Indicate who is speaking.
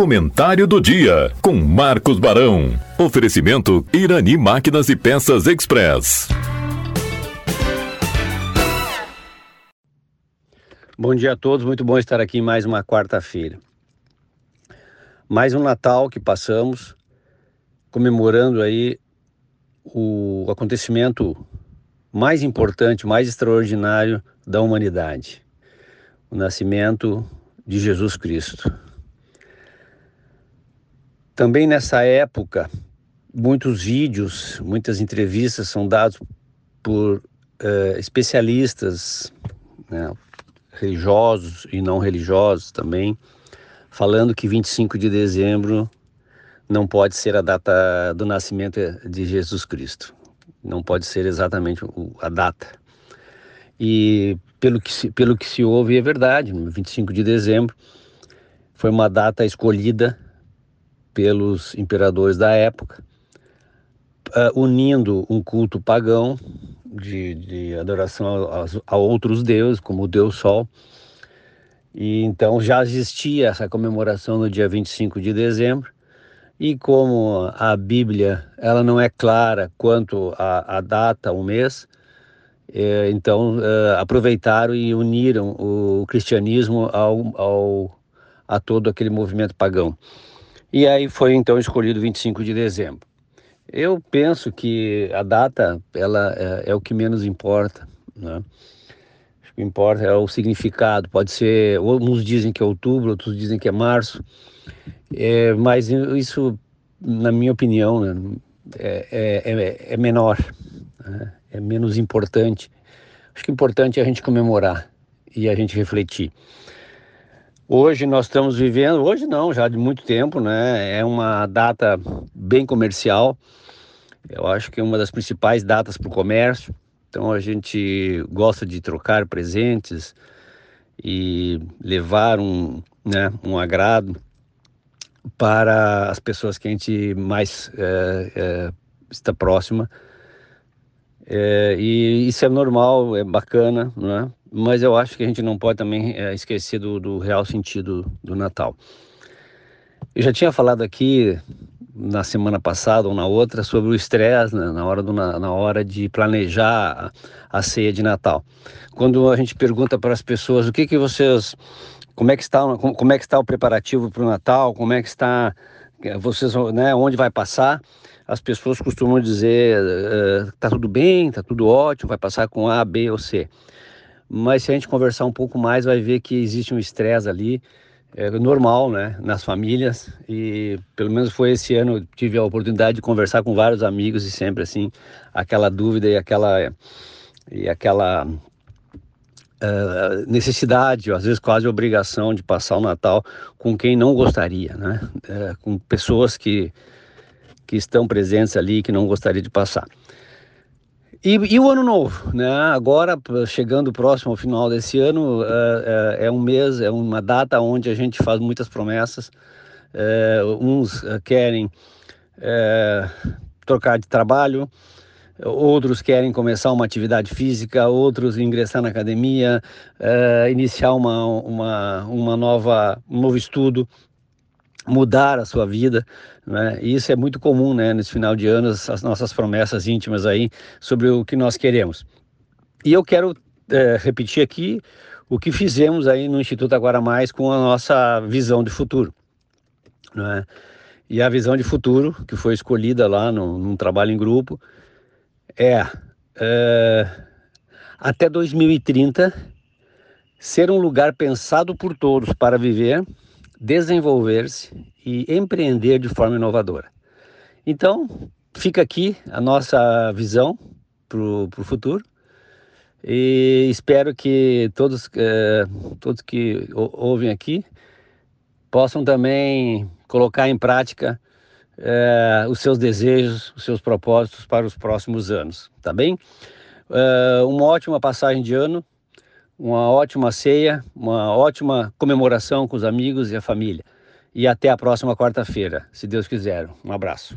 Speaker 1: Comentário do dia com Marcos Barão. Oferecimento Irani Máquinas e Peças Express.
Speaker 2: Bom dia a todos, muito bom estar aqui mais uma quarta-feira. Mais um Natal que passamos, comemorando aí o acontecimento mais importante, mais extraordinário da humanidade, o nascimento de Jesus Cristo. Também nessa época, muitos vídeos, muitas entrevistas são dados por uh, especialistas, né, religiosos e não religiosos também, falando que 25 de dezembro não pode ser a data do nascimento de Jesus Cristo. Não pode ser exatamente a data. E pelo que se, pelo que se ouve, é verdade, 25 de dezembro foi uma data escolhida pelos imperadores da época, uh, unindo um culto pagão de, de adoração a, a, outros deuses, como o Deus Sol. E então já existia essa comemoração no dia 25 de dezembro. E como a Bíblia ela não é clara quanto à data, o mês, é, então é, aproveitaram e uniram o cristianismo ao, ao, a todo aquele movimento pagão. E aí foi então escolhido 25 de dezembro. Eu penso que a data ela é, é o que menos importa, né? O que importa é o significado. Pode ser, uns dizem que é outubro, outros dizem que é março, é, mas isso, na minha opinião, né, é, é, é, é menor, né? é menos importante. Acho que o importante é a gente comemorar e a gente refletir. Hoje nós estamos vivendo, hoje não, já de muito tempo, né? É uma data bem comercial. Eu acho que é uma das principais datas para o comércio. Então a gente gosta de trocar presentes e levar um, né, um agrado para as pessoas que a gente mais é, é, está próxima. É, e isso é normal, é bacana, né? Mas eu acho que a gente não pode também é, esquecer do, do, real sentido do Natal. Eu já tinha falado aqui na semana passada ou na outra sobre o estresse né, na, hora do, na, na, hora de planejar a, a, ceia de Natal. Quando a gente pergunta para as pessoas o que que vocês, como é que está, como, como é que está o preparativo para o Natal, como é que está é, vocês, né, onde vai passar, as pessoas costumam dizer uh, tá tudo bem, tá tudo ótimo, vai passar com A, B ou C mas se a gente conversar um pouco mais, vai ver que existe um estresse ali, é normal, né, nas famílias, e pelo menos foi esse ano, tive a oportunidade de conversar com vários amigos e sempre assim, aquela dúvida e aquela, e aquela uh, necessidade, ou às vezes quase obrigação de passar o Natal com quem não gostaria, né, uh, com pessoas que, que estão presentes ali que não gostaria de passar. E, e, o ano novo, né? Agora, chegando próximo ao final desse ano, é, é, é, um mês, é uma data onde a gente faz muitas promessas. É, uns é, querem é, trocar de trabalho, outros querem começar uma atividade física, outros ingressar na academia, é, iniciar uma, uma, uma nova, um novo estudo mudar a sua vida, né? E isso é muito comum, né? Nesse final de ano, as nossas promessas íntimas aí sobre o que nós queremos. E eu quero é, repetir aqui o que fizemos aí no Instituto Agora Mais com a nossa visão de futuro, né? E a visão de futuro que foi escolhida lá no, num trabalho em grupo é, é até 2030 ser um lugar pensado por todos para viver desenvolver-se e empreender de forma inovadora. Então, fica aqui a nossa visão para o futuro e espero que todos, eh, todos que ouvem aqui possam também colocar em prática eh, os seus desejos, os seus propósitos para os próximos anos, tá bem? Uh, uma ótima passagem de ano uma ótima ceia, uma ótima comemoração com os amigos e a família. E até a próxima quarta-feira, se Deus quiser. Um abraço.